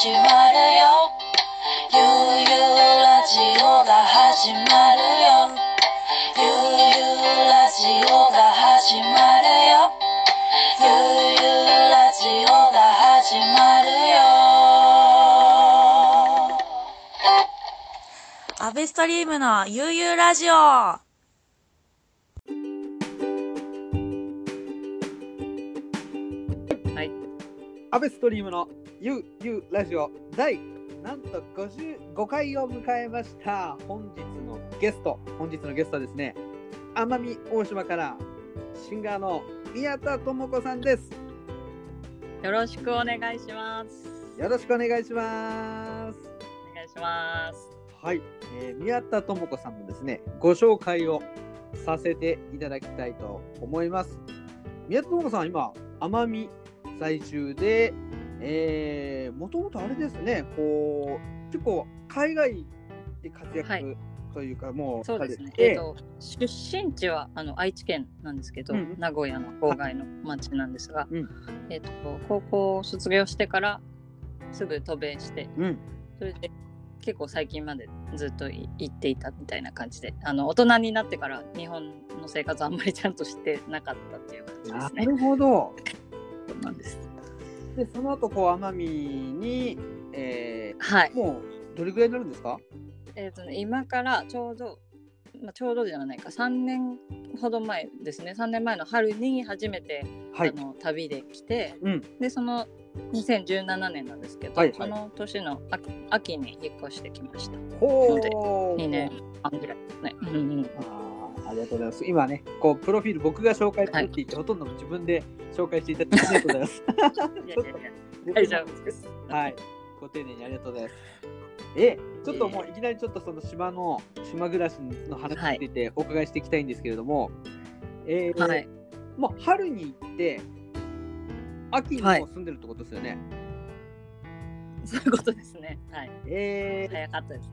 始まるよ。ゆうゆうラジオが始まるよ。ゆうゆうラジオが始まるよ。ゆうゆうラジオが始まるよ。アベストリームのゆうゆうラジオ。アベストリームのゆうゆうラジオ第なんと55回を迎えました。本日のゲスト本日のゲストはですね奄美大島からシンガーの宮田智子さんです。よろしくお願いします。よろしくお願いします。お願いします。はい、えー、宮田智子さんのですねご紹介をさせていただきたいと思います。宮田智子さん今奄美在住で、えー、もともとあれですね、こう、結構海外で活躍というか、はい、もうそうですね、えーと、出身地はあの愛知県なんですけど、うん、名古屋の郊外の町なんですが、うん、えーと、高校を卒業してからすぐ渡米して、うん、それで結構最近までずっと行っていたみたいな感じであの大人になってから日本の生活あんまりちゃんとしてなかったっていう感じですね。なるほど。ことなんです。で、その後こう奄美に、えー、はい、もうどれぐらいになるんですか？えっ、ー、とね、今からちょうど、まあ、ちょうどじゃないか、3年ほど前ですね、3年前の春に初めて、はい、あの旅で来て、うん、で、その2017年なんですけど、はいはい、その年の秋秋に引っ越してきました。ほう。2年半ぐらい。ですね。うんうんありがとうございます。今ね、こうプロフィール僕が紹介するって言って、はい、ほとんど自分で紹介していただき ありがとうございます。大丈夫です。はい。ご丁寧にありがとうございます。え、ちょっともういきなりちょっとその島の島暮らしの話についてお伺いしていきたいんですけれども、はい、えー、はい、もう春に行って秋にも住んでるってことですよね。はい、そういうことですね。はい。えー、早かったです。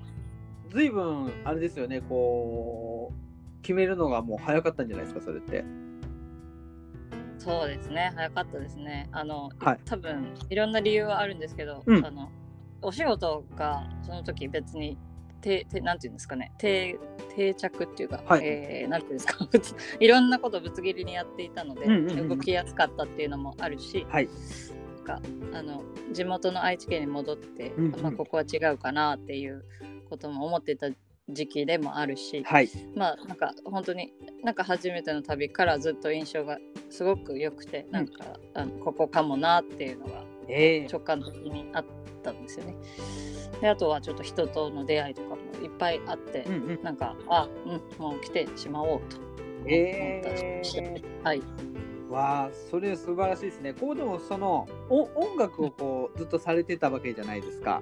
ずいぶんあれですよね、こう決めるのがもう早かったんじゃないですか、それって。そうですね、早かったですね。あの、はい、多分いろんな理由はあるんですけど、うん、あのお仕事がその時別にててなんていうんですかね。定定着っていうか、はい、えー、なんていうんですか。いろんなことぶつ切りにやっていたので、うんうんうん、動きやすかったっていうのもあるし、はい、かあの地元の愛知県に戻って、うんうん、まあ、ここは違うかなっていうことも思ってた時期でもあるし、はい、まあなんか本当になんか初めての旅からずっと印象がすごく良くて、うん、なんかあのここかもなっていうのが直感的にあったんですよね。であとはちょっと人との出会いとかもいっぱいあって、うんうん、なんかあうんもう来てしまおうと思ったえー、はいわあそれ素晴らしいですね。こうでもそのお音楽をこうずっとされてたわけじゃないですか。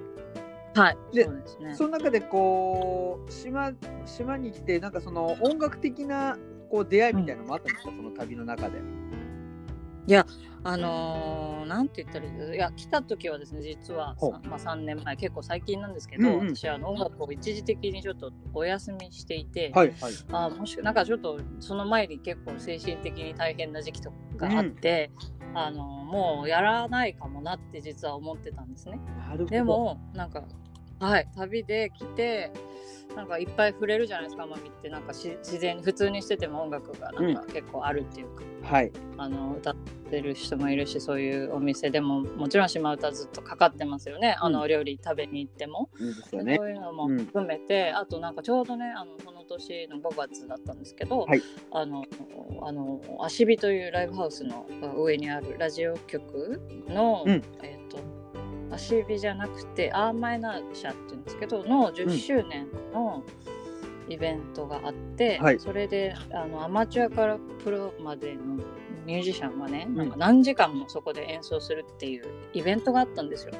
はい、でそうですね、その中でこう島島に来てなんかその音楽的なこう出会いみたいなのもあったんですか、うん、その旅の中で。いやあのー、なんて言ったらいいですいや来た時はですね実は、まあ、3年前結構最近なんですけど、うんうん、私あの音楽を一時的にちょっとお休みしていて、はいはい、あもしなんかちょっとその前に結構精神的に大変な時期とかあって、うん、あのもうやらないかもなって実は思ってたんですね。でもなんかはい旅で来てなんかいっぱい触れるじゃないですか奄美って。なんか自然に普通にしてても音楽がなんか結構あるっていうか、うん、はい、あの歌ってる人もいるしそういうお店でももちろん島唄ずっとかかってますよね、うん、あの料理食べに行っても、いいですよね、そういうのも含めて、うん、あとなんかちょうどねあのこの年の5月だったんですけど、はい、あのあの足火というライブハウスの上にあるラジオ局の、えっ、ー、と足火じゃなくてアーマイナー社っていうんですけどの10周年のイベントがあって、うんそれであのアマチュアからプロまでのミュージシャンがね、うん、なんか何時間もそこで演奏するっていうイベントがあったんですよ。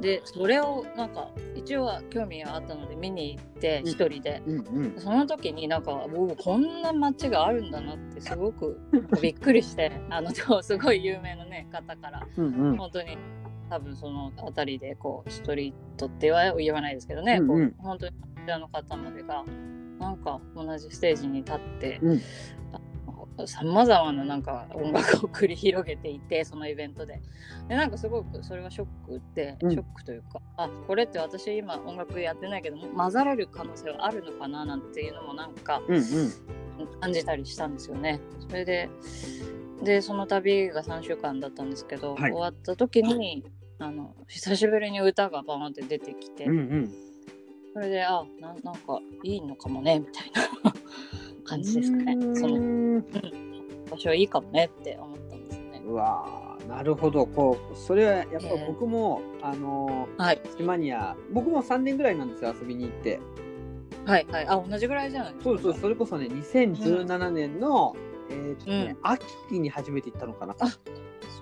でそれをなんか一応は興味があったので見に行って一人で、うんうん。うん、その時になんかこんな街があるんだなってすごくびっくりしてあの すごい有名な、ね、方から、うんうん、本当に多分その辺りでこうストリートっては言わないですけどね、うんうん、こう本当にこちらの方までがなんか同じステージに立って、うん、さまざまななんか音楽を繰り広げていて そのイベントで。でなんかすごくそれはショックで、ショックというかあこれって私今音楽やってないけど混ざれる可能性はあるのかななんていうのもなんか感じたりしたんですよね。それででその旅が3週間だったんですけど、はい、終わった時にあの久しぶりに歌がバーンって出てきて、うんうん、それであななんかいいのかもねみたいな感じですかね。その、うん、場所はいいかもねって思ったんですね。うわなるほどこうそれはやっぱ僕も、えー、あのはい、島には僕も3年ぐらいなんですよ遊びに行って。はいはいあ同じぐらいじゃないですか。そうそうそれこそね2017年の、うん、えーとね、うん、秋に初めて行ったのかな。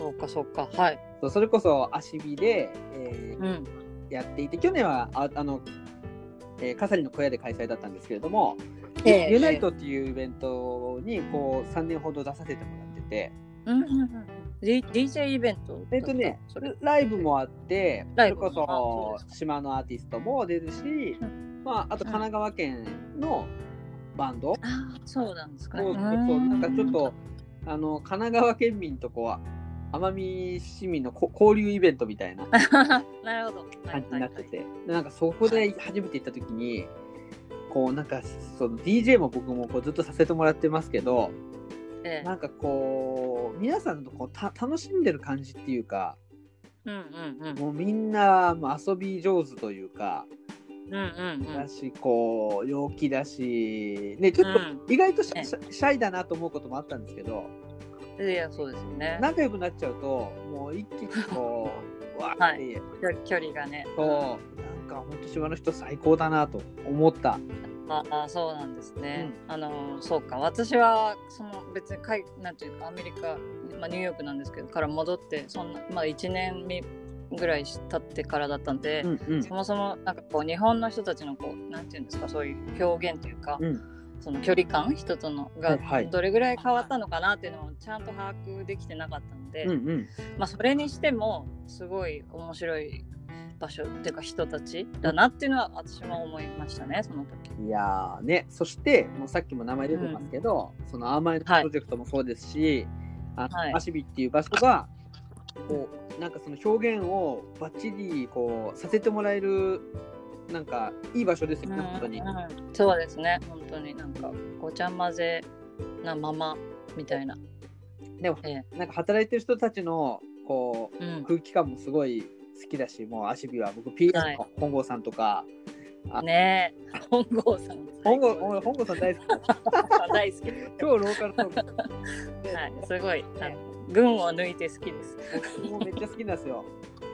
あそうかそうか。はい。そうそれこそ足火で、えー、うん、やっていて去年はああの、えー、笠利の小屋で開催だったんですけれども、えー、ユナイトっていうイベントにこう3年ほど出させてもらってて。うんうんうん DJ イベントえっとね、ライブもあって、それこそ島のアーティストも出るし、うん、まあ、あと神奈川県のバンド。あそうなんですか、ね、そうそうなんかちょっと、あの、神奈川県民とこは、奄美市民の交流イベントみたいな。なるほど。感じになってて、なんかそこで初めて行った時に、こうなんかその DJ も僕もこうずっとさせてもらってますけど、ええ、なんかこう皆さんのこうた楽しんでる感じっていうか、うんうんうん、もうみんな遊び上手というか、うんうんうん、だしこう陽気だし、ね、ちょっと意外とシャ,、シャイだなと思うこともあったんですけど、いやそうですね。仲良くなっちゃうともう一気にこう わーって、はい、距離がね。そう。か本当島の人最高だなと思った。ああそうなんですね。うん、あのそうか。私はその別にかいなんていうかアメリカ、まあ、ニューヨークなんですけどから戻ってそんなまあ1年目ぐらい経ってからだったんで、うんうん、そもそもなんかこう日本の人たちのこうなんていうんですかそういう表現というか、うん、その距離感人とのがどれぐらい変わったのかなっていうのをちゃんと把握できてなかったので、うんうん、まあそれにしてもすごい面白い場所っていうか人たちだなっていうのは私も思いましたねその時。いやねそしてもうさっきも名前出てますけど、うん、そのアーマイのプロジェクトもそうですし、はい、あの、アシビっていう場所がこうなんかその表現をバッチリこうさせてもらえるなんかいい場所ですよね、うん、本当に、うん、そうですね本当になんかごちゃ混ぜなままみたいなでも、ええ、なんか働いてる人たちのこう、うん、空気感もすごい好きだし、もう足火は僕 PS の本郷さんとか、はい、ねえ、本郷さん。本郷本郷さん大好き。大好き。超ローカルトーク。はい、すごい。ね、群を抜いて好きです。僕もめっちゃ好きなんですよ。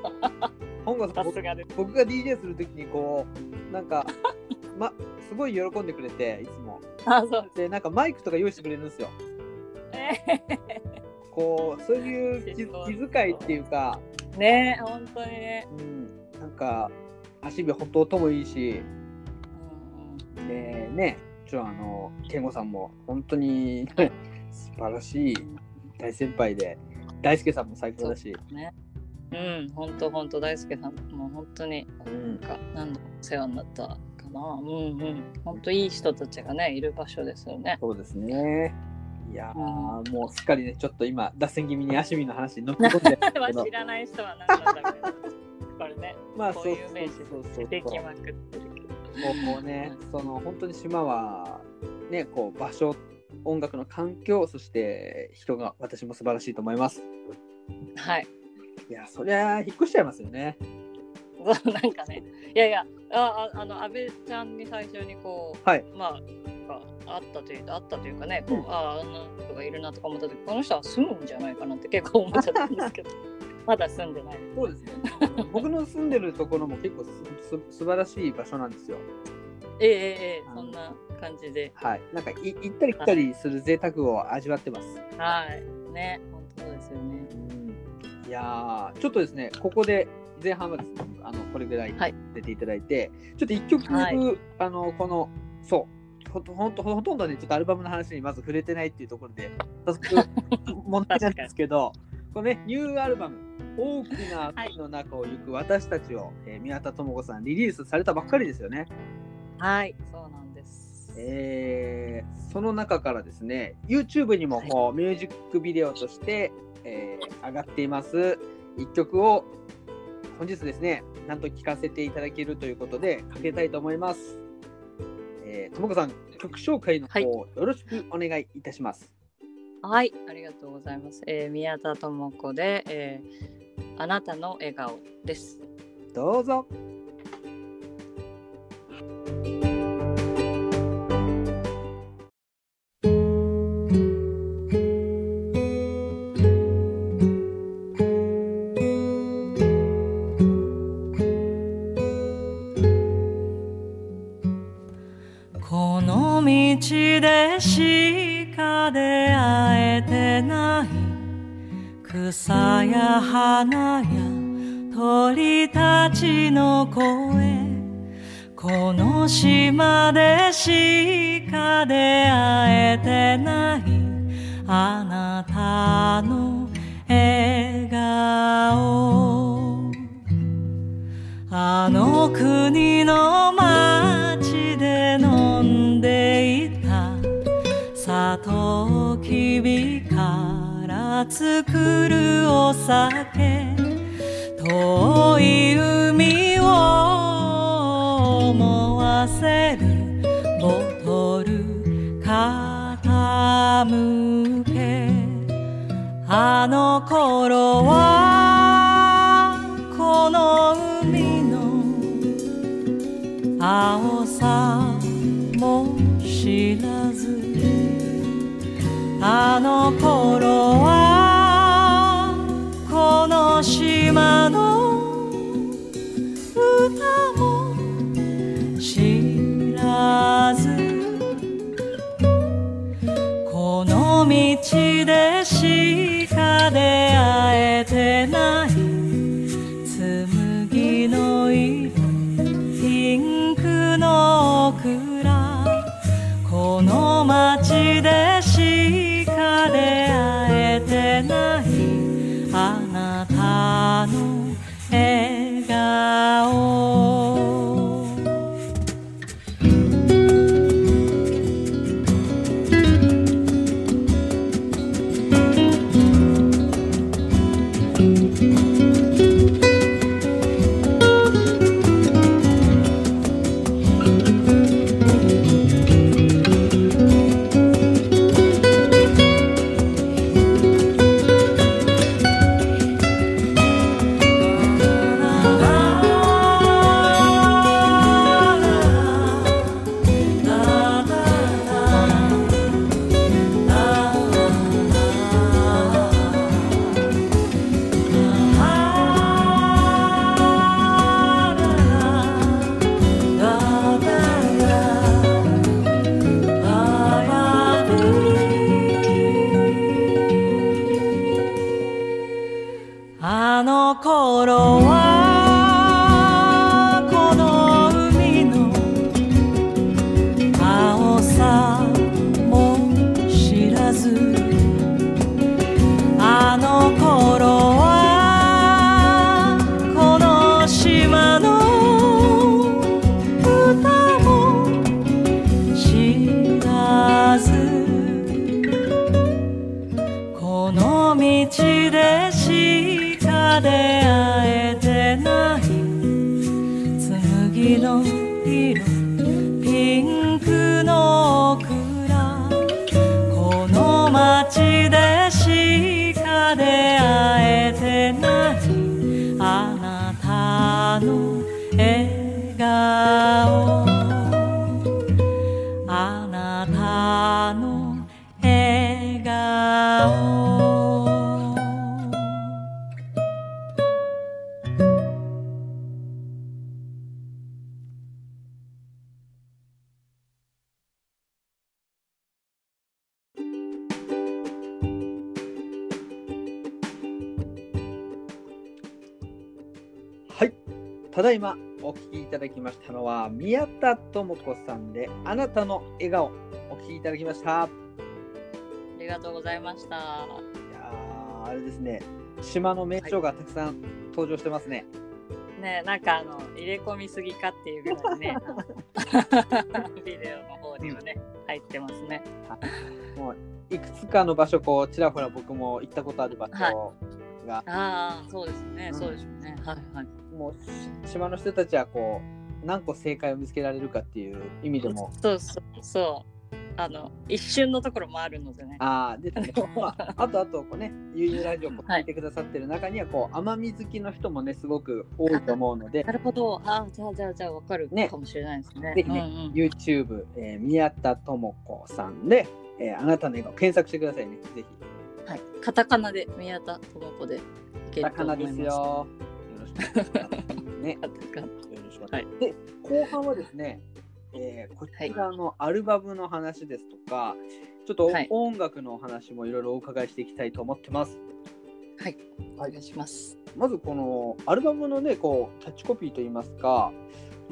本郷さん僕僕が DJ するときにこうなんか ま、すごい喜んでくれていつも。あそうでなんかマイクとか用意してくれるんですよ、こうそういう気 気遣いっていうか。ね本当にね、うん、なんか足火本当音もいいし、うん、でねちょあの健吾さんも本当に 素晴らしい大先輩で大輔さんも最高だし、ね、うん本当本当大輔さんも本当になんか何度世話になったかな。うんうん。本当いい人たちがねいる場所ですよね。そうですね。いやー、うん、もうすっかりね、ちょっと今、脱線気味にアシミの話に乗っ込んで 知らない人は何なんだけど、これね、まあ、こういう名詞できまくってるけど。もうね、その本当に島は、ね、こう場所、音楽の環境、そして人が私も素晴らしいと思います。はい。いや、そりゃ引っ越しちゃいますよね。なんかね、いやいや、ああの、安倍ちゃんに最初にこう、はい、まあ、かあったというあったというかね、こう、うん、あああんな人がいるなとか思った時この人は住むんじゃないかなって結構思っちゃったんですけど。まだ住んでない。そうですね。僕の住んでるところも結構すす素晴らしい場所なんですよ。ええええそんな感じで。はい。なんかい行ったり来たりする贅沢を味わってます。はい。ね本当ですよね、うん、いやちょっとですねここで前半はですねあのこれぐらい出ていただいて、はい、ちょっと一曲、はい、あのこのそうほとほんとほとんどね、ちょっとアルバムの話にまず触れてないっていうところで、早速 問題なんですけど、このね、ニューアルバム、大きな海の中を行く私たちを、はい、えー、宮田智子さん、リリースされたばっかりですよね。はい、そうなんです。えー、その中からですね YouTube にもこう、はい、ミュージックビデオとして、えー、上がっています。1曲を本日ですねなんと聴かせていただけるということでかけたいと思います。えー、ともこさん曲紹介の方、はい、よろしくお願いいたします。はいありがとうございます、えー、宮田智子で、えー、あなたの笑顔です。どうぞえてない草や花や鳥たちの声。この島でしか出会えてないあなたの笑顔。あの国の街で飲んでいたサトウキ作るお酒遠い海を思わせるボトル傾けあの頃はこの海の青さも知らず。あの頃はこの島のただいまお聴きいただきましたのは宮田智子さんであなたの笑顔お聴きいただきました。ありがとうございました。いやあれですね。島の名所がたくさん登場してますね、はい、ねなんかあの入れ込みすぎかっていうぐらいね。ビデオの方方にはね、入ってますね。もういくつかの場所こうちらほら僕も行ったことある場所が、はい、ああそうですね、うん、そうですね。はいはいもう島の人たちはこう何個正解を見つけられるかっていう意味でもそうそうそうあの一瞬のところもあるのでね。ああ、で、ね、まあ、あとあと、こうね、ゆうゆうラジオを聞いてくださってる中には、こう、甘み好きの人もね、すごく多いと思うので。なるほど。あじゃあ、じゃあ、じゃあ、わかるかもしれないですね。ぜひね、うんうん、YouTube、えー、宮田智子さんで、えー、あなたの笑顔、検索してくださいね、ぜひ。はい。カタカナで宮田智子でカタカナですよ。ね。よろしくお願いします。で、後半はですね、えー、こちらのアルバムの話ですとか、はい、ちょっと音楽の話もいろいろお伺いしていきたいと思ってます。はい、お願いします。まずこのアルバムのね、こうキャッチコピーといいますか、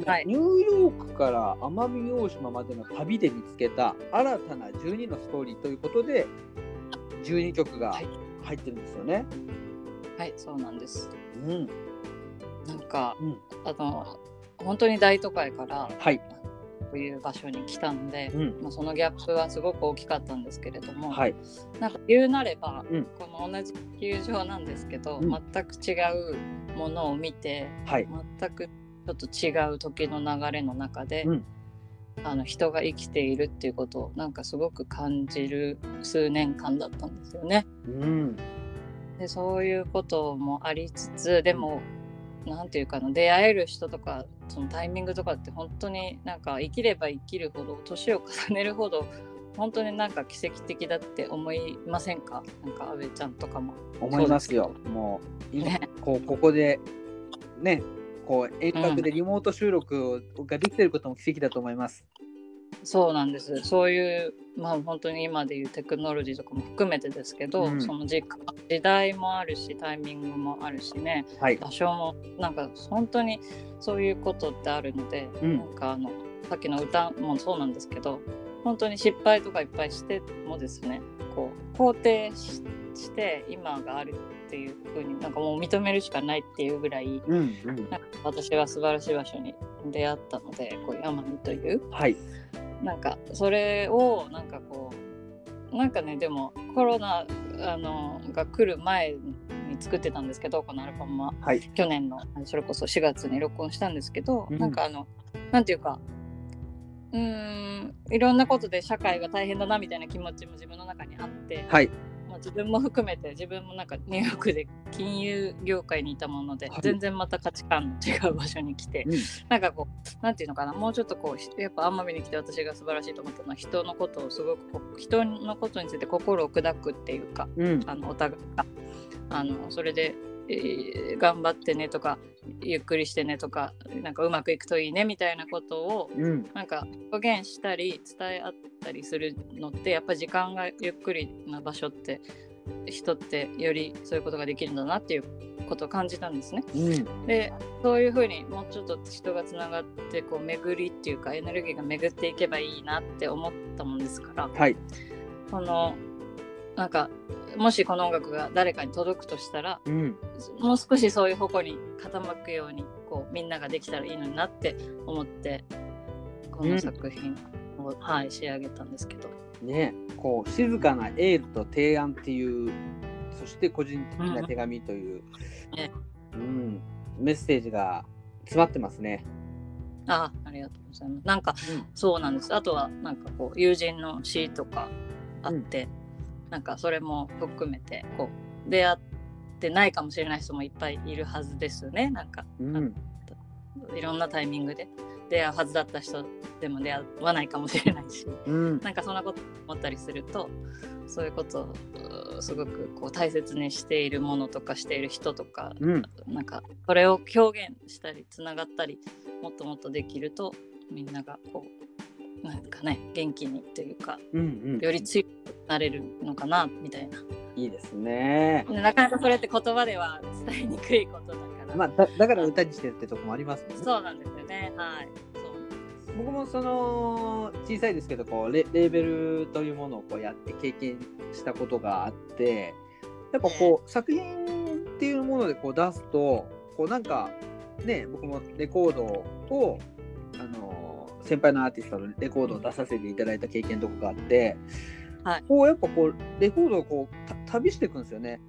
はい、ニューヨークから奄美大島までの旅で見つけた新たな12のストーリーということで、12曲が入ってるんですよね。はい、はい、そうなんです。うん。なんか、うん、あの本当に大都会から、はい、という場所に来たので、うん、まあ、そのギャップはすごく大きかったんですけれども、はい、なんか言うなれば、うん、この同じ球場なんですけど、うん、全く違うものを見て、はい、全くちょっと違う時の流れの中で、あの人が生きているっていうことをなんかすごく感じる数年間だったんですよね。でそういうこともありつつでも何て言うかな出会える人とかそのタイミングとかって本当になんか生きれば生きるほど年を重ねるほど本当になんか奇跡的だって思いませんか？なんか阿部ちゃんとかも。思いますよ。もう、ね、こうここでねこう遠隔でリモート収録ができてることも奇跡だと思います、そうなんです。そういうまあ本当に今でいうテクノロジーとかも含めてですけど、うん、その時時代もあるしタイミングもあるしね、はい、場所もなんか本当にそういうことってあるので、うん、なんかあのさっきの歌もそうなんですけど本当に失敗とかいっぱいしてもですねこう肯定して今があるっていうふうになんかもう認めるしかないっていうぐらい、うんうん、なんか私は素晴らしい場所に出会ったのでこういう奄美という、はい、なんかそれをなんかこうなんかねでもコロナあのが来る前に作ってたんですけどこのアルバムは、はい、去年のそれこそ4月に録音したんですけど、うん、なんかあのなんていうかうんいろんなことで社会が大変だなみたいな気持ちも自分の中にあって、はい、まあ、自分も含めて自分もなんかニューヨークで金融業界にいたもので、はい、全然また価値観の違う場所に来て、うん、なんかこうなんていうのかなもうちょっとこうやっぱ奄美に来て私が素晴らしいと思ったのは人のことをすごくこう人のことについて心を砕くっていうか、うん、あのお互いが。あのそれでえー、頑張ってねとかゆっくりしてねとかなんかうまくいくといいねみたいなことを、うん、なんか表現したり伝え合ったりするのってやっぱ時間がゆっくりな場所って人ってよりそういうことができるんだなっていうことを感じたんですね。うん、でそういうふうにもうちょっと人がつながってこう巡りっていうかエネルギーが巡っていけばいいなって思ったもんですから、はい、そのなんかもしこの音楽が誰かに届くとしたら、うん、もう少しそういう方向に傾くようにこうみんなができたらいいのになって思ってこの作品を、うん、はい、仕上げたんですけど。ねこう静かなエールと提案っていうそして個人的な手紙という、うんね、うん、メッセージが詰まってますね。あありがとうございます。なんか、うん、そうなんです。あとはなんかこう友人の詩とかあって、なんかそれも含めてこう出会ってないかもしれない人もいっぱいいるはずですよね。なんか、うん、いろんなタイミングで。出会うはずだった人でも出会わないかもしれないし、うん、なんかそんなこと思ったりするとそういうことをすごくこう大切にしているものとかしている人とか、うん、なんかそれを表現したりつながったりもっともっとできるとみんながこうなんかね元気にというか、うんうん、より強くなれるのかなみたいな。いいですね。なかなかそれって言葉では伝えにくいことだから。まあだだから歌にしてるってとこもありますもんね。そうなんですよね。はい。僕もその小さいですけどこうレレーベルというものをこうやって経験したことがあってやっぱこう、作品っていうものでこう出すとこうなんかね僕もレコードをあの先輩のアーティストのレコードを出させていただいた経験とかがあって、はい、こうやっぱこうレコードをこう旅していくんですよね。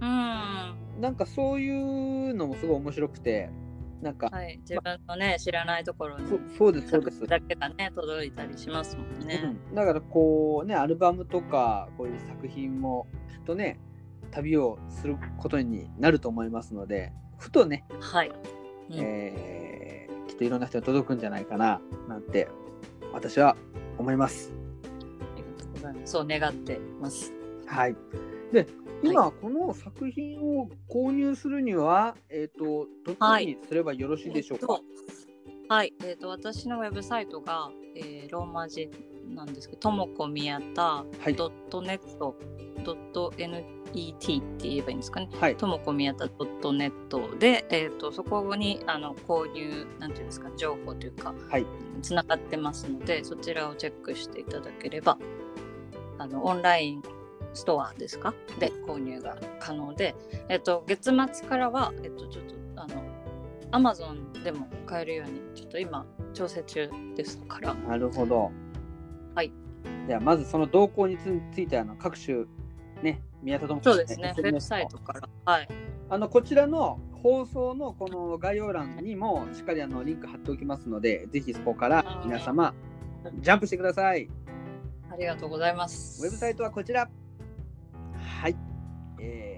うん、なんかそういうのもすごい面白くて。なんか、はい、自分のね、ま、知らないところにそうですそうです。だけがね届いたりしますもんね、うん、だからこうねアルバムとかこういう作品もきっとね旅をすることになると思いますのでふとね、はい、うん、えー、といろんな人に届くんじゃないかななんて私は思います。ありがとうございます。そう願ってます。はい。で、今、この作品を購入するには、えっ、ー、と、どこにすればよろしいでしょうか？はい、えっ、ー、と、私のウェブサイトが、えー、ローマ字なんですけど、ともこ宮田ドットネットドット NET って言えばいいんですかね。はい。ともこ宮田ドットネットで、えっ、ー、と、そこにあの購入なんていうんですか、情報というか、はい。つながってますので、そちらをチェックしていただければ、あのオンラインストアですか？で購入が可能で、えっと、月末からは、えっと、ちょっとあのアマゾンでも買えるようにちょっと今調整中ですからなるほどはいではまずその動向についてあの各種ね宮田智そうですねウェブサイトから。はい。あのこちらの放送のこの概要欄にもしっかりあのリンク貼っておきますのでぜひそこから皆様ジャンプしてください。ありがとうございます。ウェブサイトはこちら。はい。えー、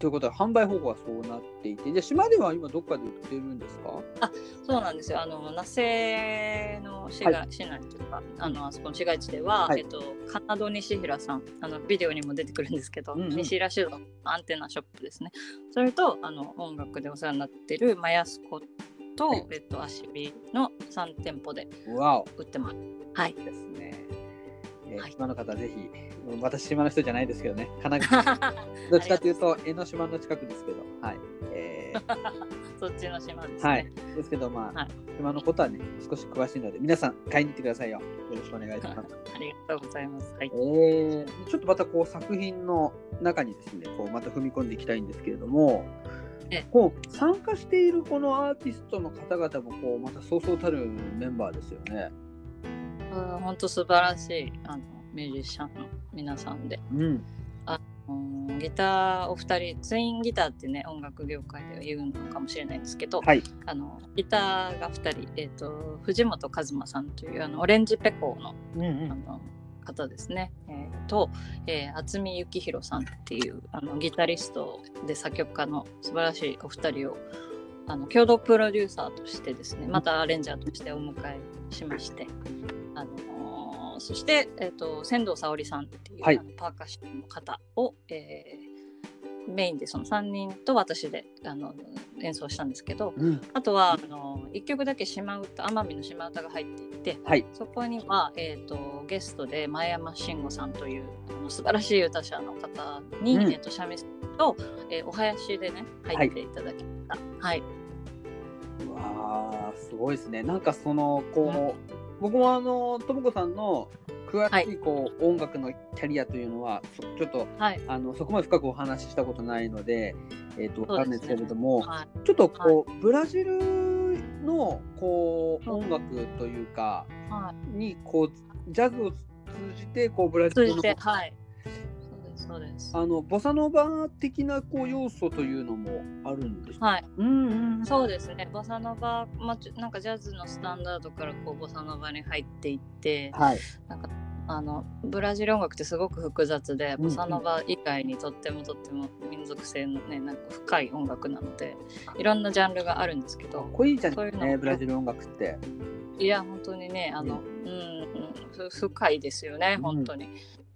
ということで、販売方法はそうなっていて、じゃ島では今どっかで売ってるんですか？あそうなんですよ。あの、那須の市,、はい、市内というか、あの、あそこの市街地では、はい、えっと、カナド西平さん、あの、ビデオにも出てくるんですけど、うんうん、西平市のアンテナショップですね。それと、あの、音楽でお世話になってるマヤスコと、はい、えっと、足火の3店舗で売ってます。はい。ですね。えー、島の方、ぜひ、私、島の人じゃないですけどね、神奈川、どっちかというと、江ノ島の近くですけど、はい。えー、そっちの島ですね。はい。ですけど、まあ、はい、島のことはね、少し詳しいので、皆さん、買いに行ってくださいよ。よろしくお願いします。ありがとうございます。はい。えー、ちょっとまたこう、作品の中にですね、こう、また踏み込んでいきたいんですけれども、こう参加しているこのアーティストの方々もこうまたそうそうたるメンバーですよね。本当素晴らしいあのミュージシャンの皆さんで、うん、あのギターお二人ツインギターってね音楽業界では言うのかもしれないんですけど、はい、あのギターが2人、えーと、藤本和馬さんというあのオレンジペコのうんうん、あの方ですね、えー、と、えー、渥美幸宏さんっていうあのギタリストで作曲家の素晴らしいお二人をあの共同プロデューサーとしてですねまたアレンジャーとしてお迎えしましてあのそして、えーと、仙道沙織さんっていう、はい、あのパーカッションの方を、えー、メインでその3人と私であの演奏したんですけど、うん、あとはあの1曲だけ島唄奄美の島唄が入っていて、はい、そこには、えーと、ゲストで前山慎吾さんというあの素晴らしい歌者の方に、うん、えーと、三味線と、えー、お囃子でね入っていただきました。はい、はいわあすごいですね。なんかそのこう、僕もあのともこさんの詳しいこう、はい、音楽のキャリアというのはちょっと、はい、あのそこまで深くお話ししたことないので、えーと、分かるんですけれども、ねはい、ちょっとこう、ブラジルのこう音楽というか、にこうジャズを通じてこうブラジルの、はいそうです。あのボサノバ的なこう要素というのもあるんですはい、うんうん、そうですね。ボサノバ、まあ、なんかジャズのスタンダードからこうボサノバに入っていって、はい、なんかあのブラジル音楽ってすごく複雑で、ボサノバ以外にとってもとっても民族性のねなんか深い音楽なのでいろんなジャンルがあるんですけどかっこいいじゃんねブラジル音楽って。いや本当にねあの、うん、うん、深いですよね本当に、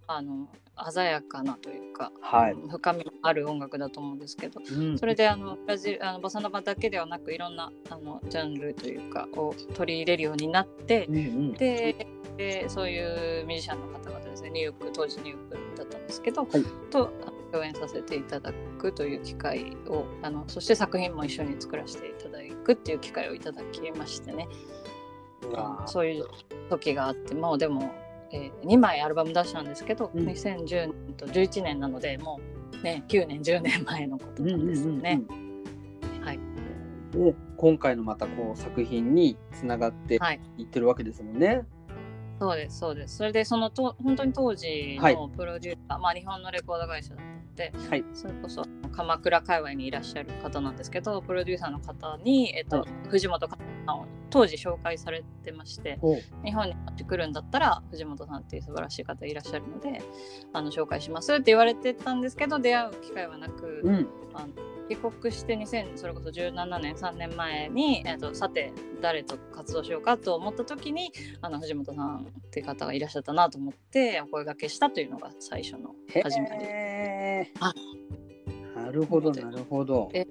あの鮮やかなというか、はい、深みのある音楽だと思うんですけど、うん、それであのブラジルあのボサノバだけではなくいろんなあのジャンルというかを取り入れるようになって、うんうん、ででそういうミュージシャンの方々ですねニューヨーク当時ニューヨークだったんですけど、はい、と共演させていただくという機会をあのそして作品も一緒に作らせていただくっていう機会をいただきましてね。そういう時があってもうでもえー、2枚アルバム出したんですけど、うん、2010年と11年なのでもうね9年10年前のことなんですよね。はい、で今回のまたこう作品につながってい。ってるわけですもんね。はいそうですそうです。それでそのと本当に当時のプロデューサー、はい、まあ日本のレコード会社だったので、はい、それこそ鎌倉界隈にいらっしゃる方なんですけどプロデューサーの方に、えっと、はい、藤本を当時紹介されてまして日本に持ってくるんだったら藤本さんっていう素晴らしい方いらっしゃるのであの紹介しますって言われてたんですけど出会う機会はなく、うん、あの帰国して2000それこそ17年3年前に、えーと、さて誰と活動しようかと思った時にあの藤本さんっていう方がいらっしゃったなと思ってお声がけしたというのが最初の始まり。あなるほどなるほど。え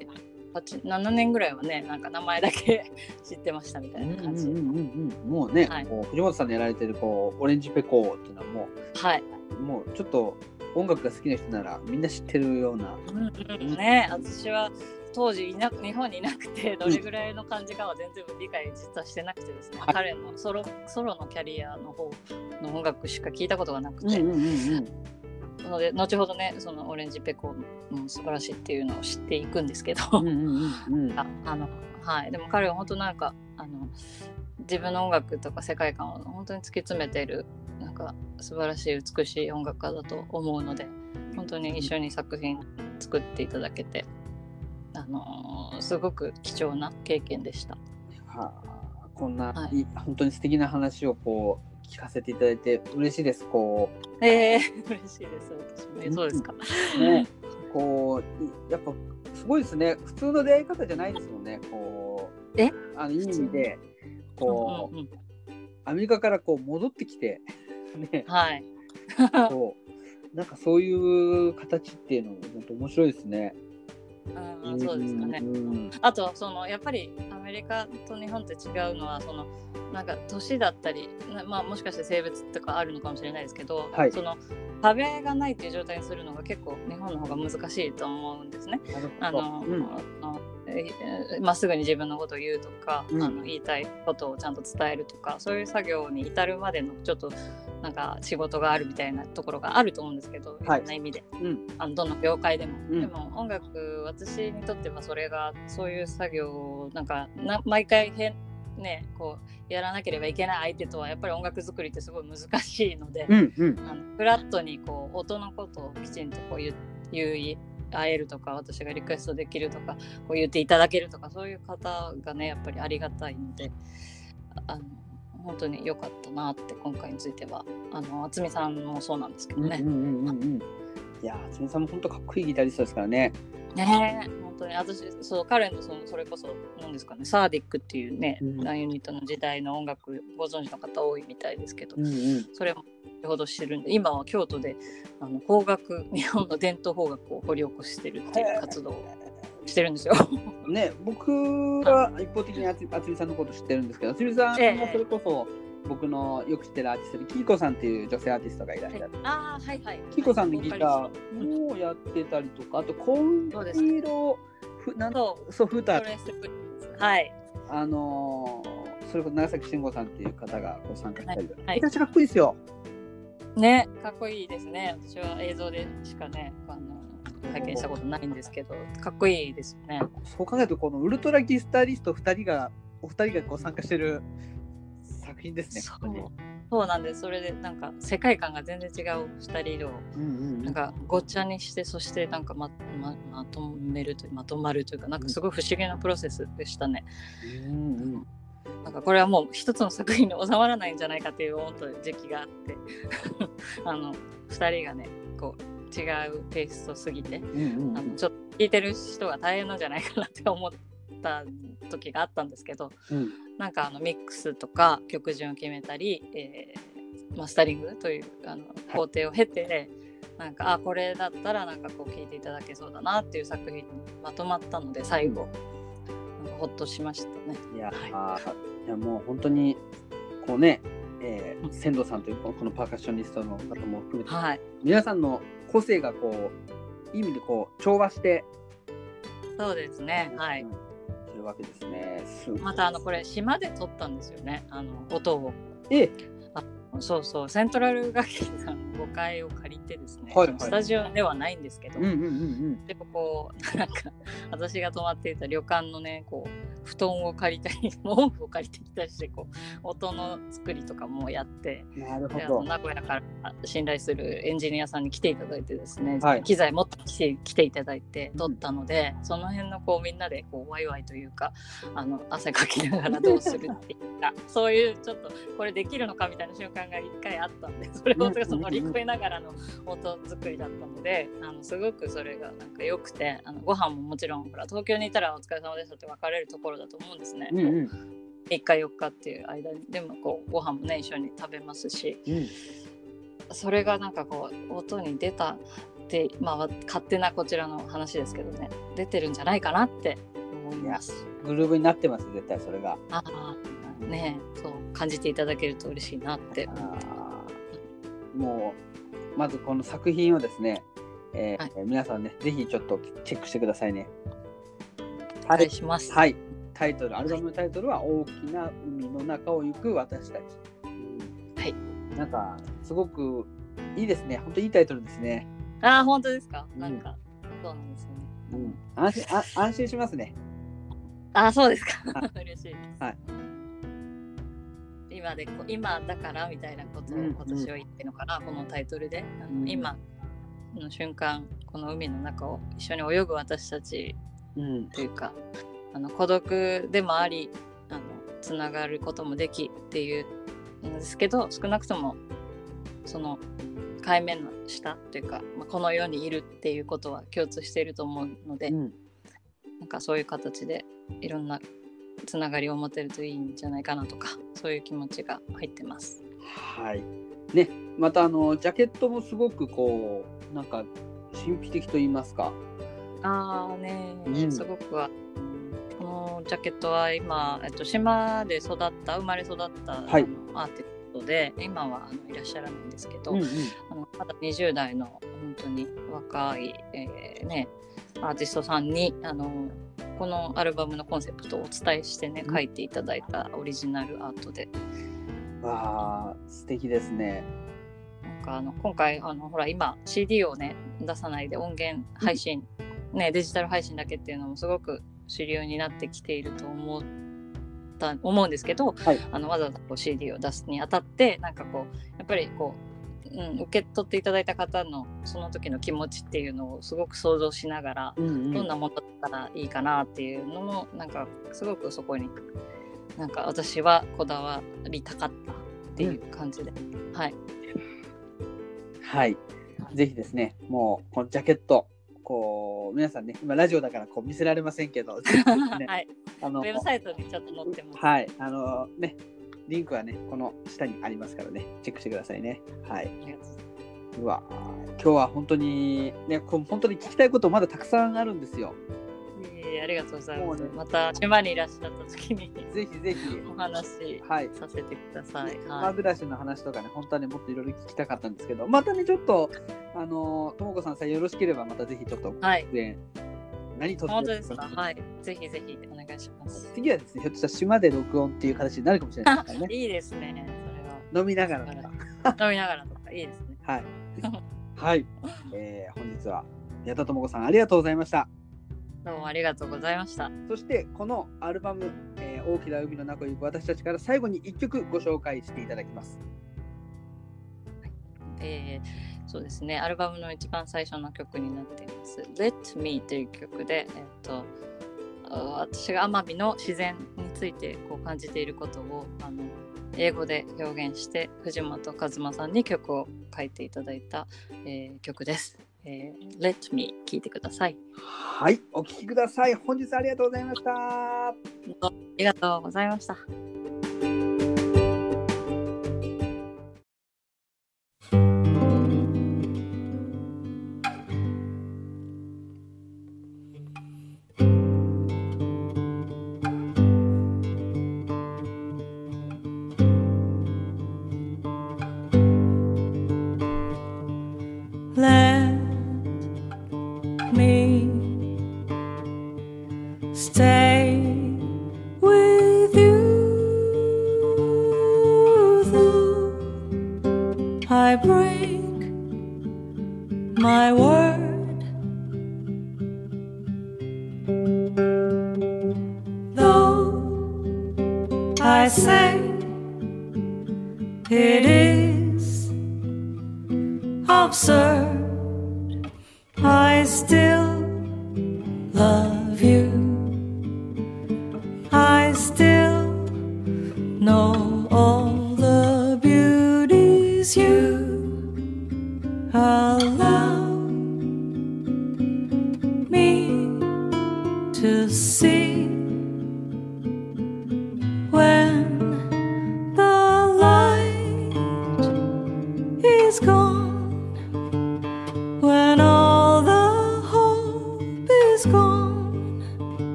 7年ぐらいはねなんか名前だけ 知ってましたみたいな感じ、うんうんうんうん、もうね、はい、こう藤本さんのやられてるこうオレンジペコっていうのはもう、はい、もうちょっと音楽が好きな人ならみんな知ってるような。うんうん。ね、私は当時いな日本にいなくてどれぐらいの感じかは全然理解実はしてなくてですね、うん、彼のソロソロのキャリアの方の音楽しか聞いたことがなくて、うんうんうんうん、ので後ほどねそのオレンジペコも素晴らしいっていうのを知っていくんですけど。あの、はい、でも彼は本当なんかあの自分の音楽とか世界観を本当に突き詰めているなんか素晴らしい美しい音楽家だと思うので本当に一緒に作品作っていただけて、あのー、すごく貴重な経験でした。はあ、こんな、はい、本当に素敵な話をこう聞かせていただいて嬉しいです。こう。ええー、嬉しいです。私も、ね、そうですか。ね、こうやっぱすごいですね。普通の出会い方じゃないですもんね。こう。え？あのいい意味でこう、うんうんうん、アメリカからこう戻ってきて ね。はい。そうなんかそういう形っていうのも本当面白いですね。うん、そうですかね。あとそのやっぱりアメリカと日本って違うのはそのなんか年だったり、まあ、もしかして性別とかあるのかもしれないですけど、はい、その壁がないっていう状態にするのが結構日本の方が難しいと思うんですね。あの、うん、まっすぐに自分のことを言うとか、うん、あの言いたいことをちゃんと伝えるとかそういう作業に至るまでのちょっとなんか仕事があるみたいなところがあると思うんですけど、い、ろんな意味で、うん、あのどの業界でも、うん、でも音楽私にとってはそれがそういう作業をなんかな毎回変ねこうやらなければいけない相手とはやっぱり音楽作りってすごい難しいので、うんうん、あのフラットにこう音のことをきちんとこう言言会えるとか私がリクエストできるとかこう言っていただけるとかそういう方がねやっぱりありがたいのであの本当に良かったなって今回についてはあの渥美さんもそうなんですけどね。うんうんうんうんいや渥美さんも本当かっこいいギタリストですからね。ね本当に私そう彼のそのそれこそ何ですかねサーディックっていうね、うん、ユニットの時代の音楽ご存知の方多いみたいですけど、うんうん、それもほどしてるんで今は京都であの邦楽日本の伝統邦楽を掘り起こしてるっていう活動をしてるんですよ。ね僕は一方的にあつみさんのこと知ってるんですけどあつみさんもそれこそ、僕のよく知ってるアーティストでキーコさんっていう女性アーティストがいらっしゃる。ああはいはい。キーコさんのギターをやってたりとか、あとコンピーロふなんそうフーター。はい。あのー、それこそ長崎慎吾さんっていう方がこう参加したりとか、はい、めちゃかっこいいですよ。ね、かっこいいですね。私は映像でしかね、あの拝見したことないんですけど、かっこいいですよね。そう考えると、このウルトラギスタリスト2人が、お二人がこう参加してる作品ですね。そうそうなんです。それでなんか世界観が全然違う2人を、なんかごっちゃにして、そしてなんかまままとめるとまとまるというか、なんかすごい不思議なプロセスでしたね。うんうんなんかこれはもう一つの作品に収まらないんじゃないかっていう本当時期があって あの2人がねこう違うテイストすぎて、うんうん、あのちょっと聞いてる人が大変なんじゃないかなって思った時があったんですけど、うん、なんかあのミックスとか曲順を決めたり、えー、マスタリングというあの工程を経て、はい、なんかあこれだったらなんかこう聴いていただけそうだなっていう作品にまとまったので最後。ほっとしましたね。いや、はい、いやもう本当にこうね、えー、仙道さんというこのパーカッショニストの方も含めて、はい、皆さんの個性がこういい意味でこう調和してそうですね。はい、うん、するわけですね。またあのこれ島で撮ったんですよね。あの音を。えあそうそう。セントラル楽器さん5階を借りてですね、はいはい、スタジオではないんですけど、うんうんうんうん、でもこう なんか私が泊まっていた旅館のねこう布団を借りたり 毛布を借りてきたりしてこう音の作りとかもやってなるほど。名古屋から信頼するエンジニアさんに来ていただいてですね、はい、機材持ってきて来ていただいて撮ったので、うん、その辺のこうみんなでこうワイワイというかあの汗かきながらどうするっていうかそういうちょっとこれできるのかみたいな瞬間が一回あったんでそれをその乗り越えながらの音作りだったのであのすごくそれがなんか良くてあのご飯ももちろんほら東京にいたらお疲れ様でしたって別れるところだと思うんですね。うんうん3日4日っていう間にでもこうご飯もね一緒に食べますし、うん、それがなんかこう音に出たってまあ勝手なこちらの話ですけどね出てるんじゃないかなって思います。グルーブになってます絶対それが。ああねそう感じていただけると嬉しいなって。もうまずこの作品をですね、えー、はい、皆さんねぜひちょっとチェックしてくださいね。お願いします。はい。タイトル、アルバムのタイトルは、大きな海の中を行く私たち。はい。なんか、すごくいいですね。本当いいタイトルですね。ああ、本当ですか？なんか、そうなんですよね。うん、安心あ安心しますね。あ、そうですか。嬉しいです。はい。今で今だからみたいなことを私は言ってるのかな、うんうん、このタイトルで。あの、うん、今の瞬間、この海の中を一緒に泳ぐ私たちというか、あの孤独でもありあのつながることもできっていうんですけど少なくともその海面の下というか、まあ、この世にいるっていうことは共通していると思うので、うん、なんかそういう形でいろんなつながりを持てるといいんじゃないかなとかそういう気持ちが入ってます。はい。ね、またあのジャケットもすごくこうなんか神秘的と言いますか。ああね、うん、すごくはこのジャケットは今、えっと、島で育った生まれ育った、はい、アーティストで今はあのいらっしゃらないんですけど、うんうん、あのまだ20代の本当に若い、えー、ね、アーティストさんにあのこのアルバムのコンセプトをお伝えしてね、書いていただいたオリジナルアートで。わあ素敵ですね。なんかあの今回あのほら今 CD をね出さないで音源配信、うん、ねデジタル配信だけっていうのもすごく主流になってきていると思った思うんですけど、はい、あのわざわざこう CD を出すにあたってなんかこうやっぱりこう、うん、受け取っていただいた方のその時の気持ちっていうのをすごく想像しながら、うんうん、どんなものだったらいいかなっていうのもなんかすごくそこになんか私はこだわりたかったっていう感じで、うん、はい。はい。ぜひですね、もうこのジャケット、こう皆さんね今ラジオだからこう見せられませんけど、ね、はい、あのウェブサイトにちょっと載ってます。はいあのねリンクはねこの下にありますからねチェックしてくださいね。はい。うわ今日は本当にね本当に聞きたいことまだたくさんあるんですよ。えありがとうございます。ね、また島にいらっしゃった時にぜひぜひお話させてください。はい、島暮らしの話とかね、本当はね、もっといろいろ聞きたかったんですけど、またね、ちょっと、あの、ともこさんさえよろしければ、またぜひちょっと出演、はい、何と本当ですか？はい。ぜひぜひお願いします。次はですね、ひょっとしたら島で録音っていう形になるかもしれないですね。いいですね、それは。飲みながらとか。飲みながらとか、いいですね。はい。はい。えー、本日は矢田智子さんありがとうございました。どうもありがとうございました。そしてこのアルバム、えー、大きな海の中を行く私たちから最後に1曲ご紹介していただきます。はい、えー、そうですね、アルバムの一番最初の曲になっています。Let Me という曲で、えっ、と私が奄美の自然についてこう感じていることをあの英語で表現して藤本和馬さんに曲を書いていただいた、えー、曲です。えー、Let Me 聞いてください。はい、お聞きください。本日ありがとうございました。ありがとうございました。